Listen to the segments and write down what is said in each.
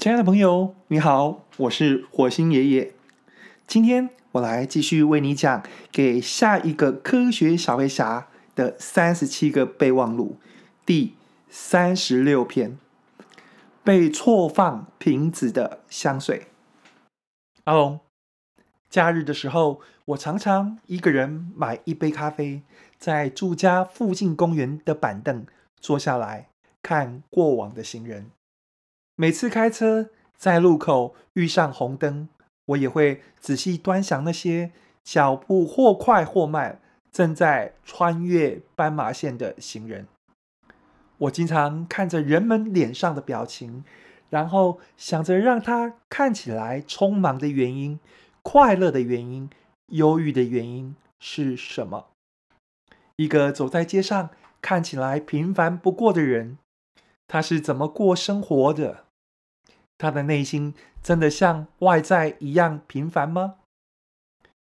亲爱的朋友，你好，我是火星爷爷。今天我来继续为你讲《给下一个科学小飞侠的三十七个备忘录》第三十六篇：被错放瓶子的香水。阿龙，假日的时候，我常常一个人买一杯咖啡，在住家附近公园的板凳坐下来。看过往的行人，每次开车在路口遇上红灯，我也会仔细端详那些脚步或快或慢正在穿越斑马线的行人。我经常看着人们脸上的表情，然后想着让他看起来匆忙的原因、快乐的原因、忧郁的原因是什么？一个走在街上看起来平凡不过的人。他是怎么过生活的？他的内心真的像外在一样平凡吗？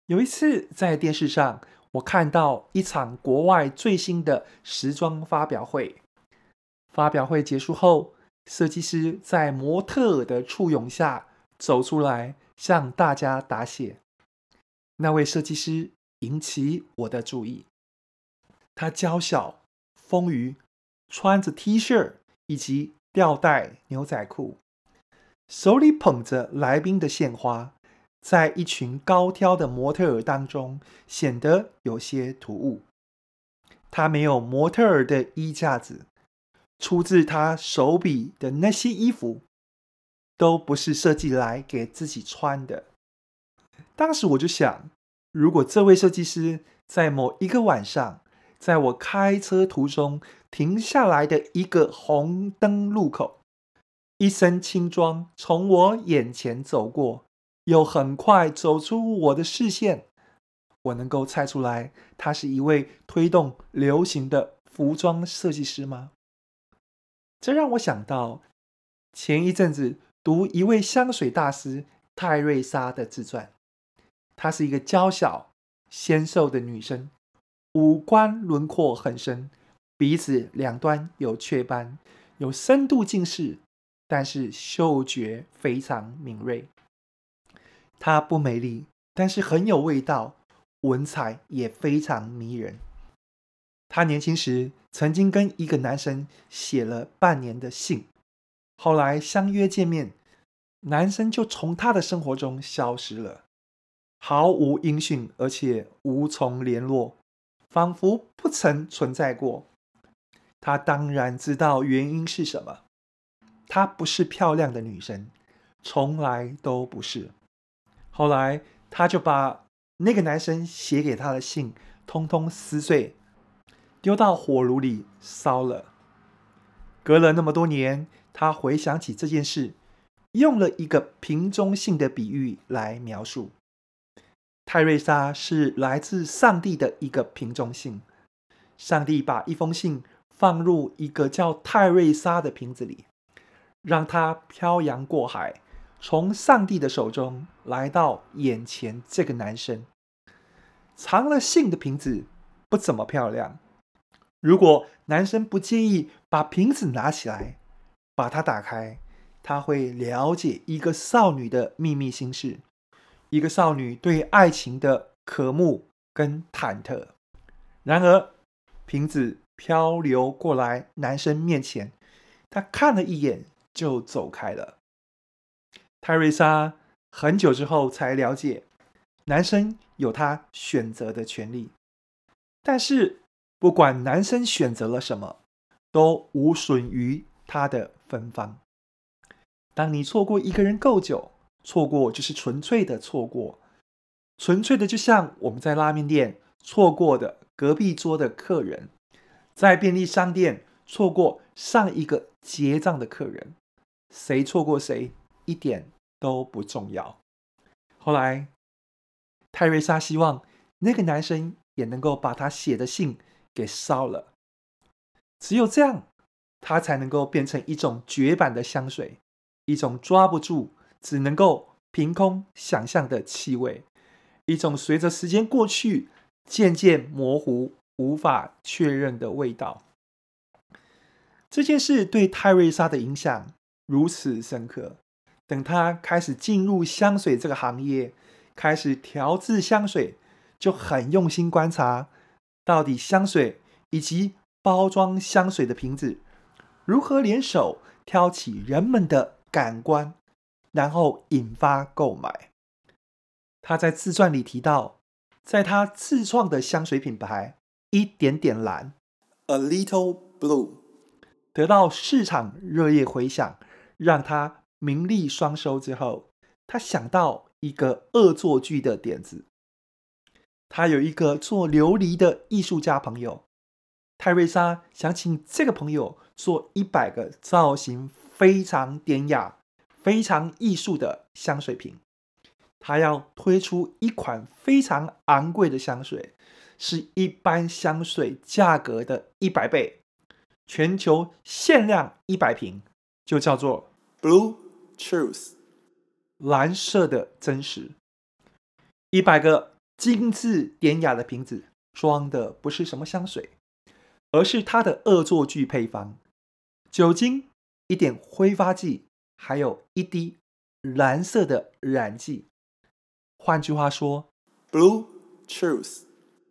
有一次在电视上，我看到一场国外最新的时装发表会。发表会结束后，设计师在模特的簇拥下走出来，向大家答谢。那位设计师引起我的注意。他娇小、丰腴，穿着 T 恤。以及吊带牛仔裤，手里捧着来宾的献花，在一群高挑的模特儿当中显得有些突兀。他没有模特儿的衣架子，出自他手笔的那些衣服，都不是设计来给自己穿的。当时我就想，如果这位设计师在某一个晚上，在我开车途中停下来的一个红灯路口，一身轻装从我眼前走过，又很快走出我的视线。我能够猜出来，他是一位推动流行的服装设计师吗？这让我想到前一阵子读一位香水大师泰瑞莎的自传，她是一个娇小纤瘦的女生。五官轮廓很深，鼻子两端有雀斑，有深度近视，但是嗅觉非常敏锐。她不美丽，但是很有味道，文采也非常迷人。她年轻时曾经跟一个男生写了半年的信，后来相约见面，男生就从她的生活中消失了，毫无音讯，而且无从联络。仿佛不曾存在过。她当然知道原因是什么。她不是漂亮的女生，从来都不是。后来，她就把那个男生写给她的信通通撕碎，丢到火炉里烧了。隔了那么多年，他回想起这件事，用了一个瓶中信的比喻来描述。泰瑞莎是来自上帝的一个瓶中信。上帝把一封信放入一个叫泰瑞莎的瓶子里，让它漂洋过海，从上帝的手中来到眼前这个男生。藏了信的瓶子不怎么漂亮。如果男生不介意把瓶子拿起来，把它打开，他会了解一个少女的秘密心事。一个少女对爱情的渴慕跟忐忑。然而，瓶子漂流过来男生面前，他看了一眼就走开了。泰瑞莎很久之后才了解，男生有他选择的权利。但是，不管男生选择了什么，都无损于他的芬芳。当你错过一个人够久，错过就是纯粹的错过，纯粹的就像我们在拉面店错过的隔壁桌的客人，在便利商店错过上一个结账的客人，谁错过谁一点都不重要。后来，泰瑞莎希望那个男生也能够把他写的信给烧了，只有这样，他才能够变成一种绝版的香水，一种抓不住。只能够凭空想象的气味，一种随着时间过去渐渐模糊、无法确认的味道。这件事对泰瑞莎的影响如此深刻，等他开始进入香水这个行业，开始调制香水，就很用心观察，到底香水以及包装香水的瓶子如何联手挑起人们的感官，然后引发购买。他在自传里提到，在他自创的香水品牌“一点点蓝。”（A Little Blue） 得到市场热烈回响，让他名利双收之后，他想到一个恶作剧的点子。他有一个做琉璃的艺术家朋友，泰瑞莎想请这个朋友做一百个造型非常典雅、非常艺术的香水瓶。他要推出一款非常昂贵的香水，是一般香水价格的一百倍，全球限量一百瓶，就叫做 Blue Truth，蓝色的真实，一百个。精致典雅的瓶子装的不是什么香水，而是它的恶作剧配方：酒精、一点挥发剂，还有一滴蓝色的染剂。换句话说，Blue Truth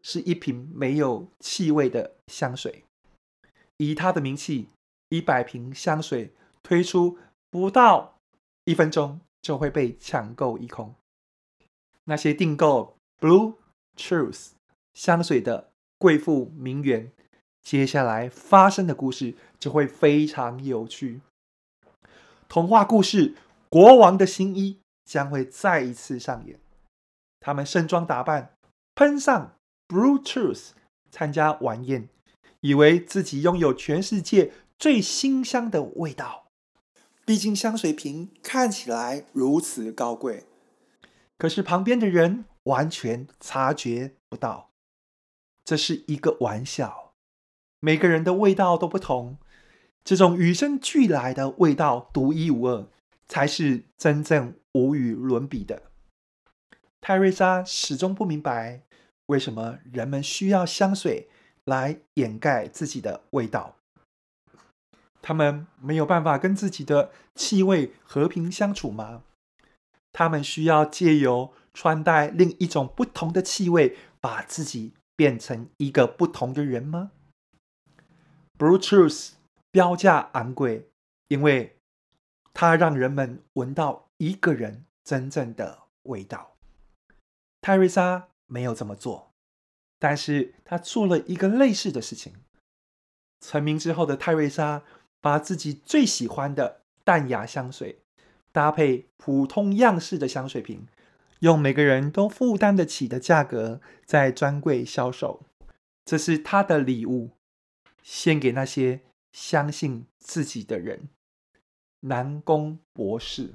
是一瓶没有气味的香水。以它的名气，一百瓶香水推出不到一分钟就会被抢购一空。那些订购。Blue Truth 香水的贵妇名媛，接下来发生的故事就会非常有趣。童话故事《国王的新衣》将会再一次上演。他们盛装打扮，喷上 Blue Truth 参加晚宴，以为自己拥有全世界最馨香的味道。毕竟香水瓶看起来如此高贵。可是旁边的人。完全察觉不到，这是一个玩笑。每个人的味道都不同，这种与生俱来的味道独一无二，才是真正无与伦比的。泰瑞莎始终不明白，为什么人们需要香水来掩盖自己的味道。他们没有办法跟自己的气味和平相处吗？他们需要借由穿戴另一种不同的气味，把自己变成一个不同的人吗？Blue Truth 标价昂贵，因为它让人们闻到一个人真正的味道。泰瑞莎没有这么做，但是她做了一个类似的事情。成名之后的泰瑞莎，把自己最喜欢的淡雅香水搭配普通样式的香水瓶。用每个人都负担得起的价格在专柜销售，这是他的礼物，献给那些相信自己的人。南宫博士。